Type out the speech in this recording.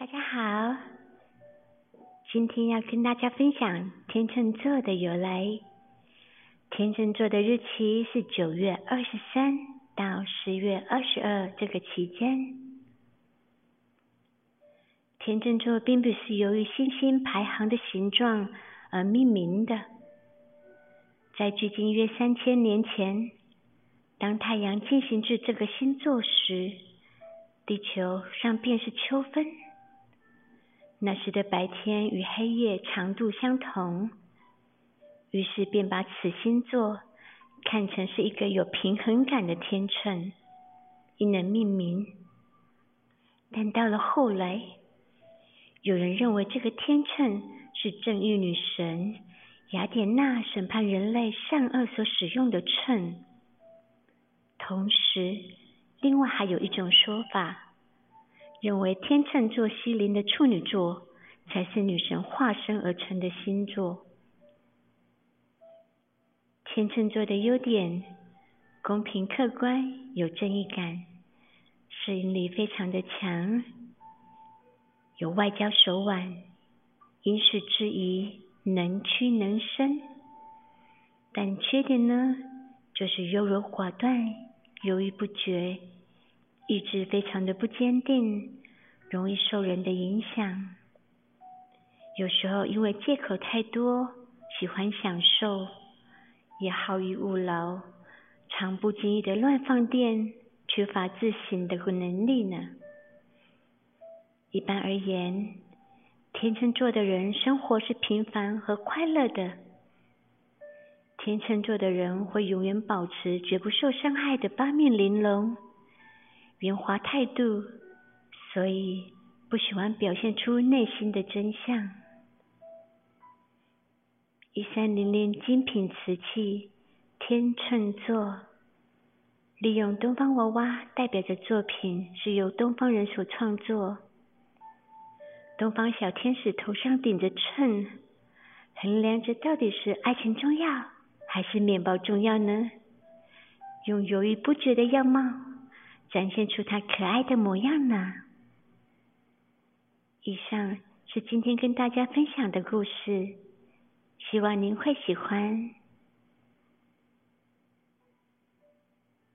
大家好，今天要跟大家分享天秤座的由来。天秤座的日期是九月二十三到十月二十二这个期间。天秤座并不是由于星星排行的形状而命名的。在距今约三千年前，当太阳进行至这个星座时，地球上便是秋分。那时的白天与黑夜长度相同，于是便把此星座看成是一个有平衡感的天秤，因而命名。但到了后来，有人认为这个天秤是正义女神雅典娜审判人类善恶所使用的秤。同时，另外还有一种说法。认为天秤座西邻的处女座才是女神化身而成的星座。天秤座的优点：公平客观，有正义感，适应力非常的强，有外交手腕，因事制宜，能屈能伸。但缺点呢，就是优柔寡断，犹豫不决。意志非常的不坚定，容易受人的影响。有时候因为借口太多，喜欢享受，也好逸恶劳，常不经意的乱放电，缺乏自省的能力呢。一般而言，天秤座的人生活是平凡和快乐的。天秤座的人会永远保持绝不受伤害的八面玲珑。圆滑态度，所以不喜欢表现出内心的真相。一三零零精品瓷器天秤座，利用东方娃娃代表着作品是由东方人所创作。东方小天使头上顶着秤，衡量着到底是爱情重要还是面包重要呢？用犹豫不决的样貌。展现出他可爱的模样呢。以上是今天跟大家分享的故事，希望您会喜欢。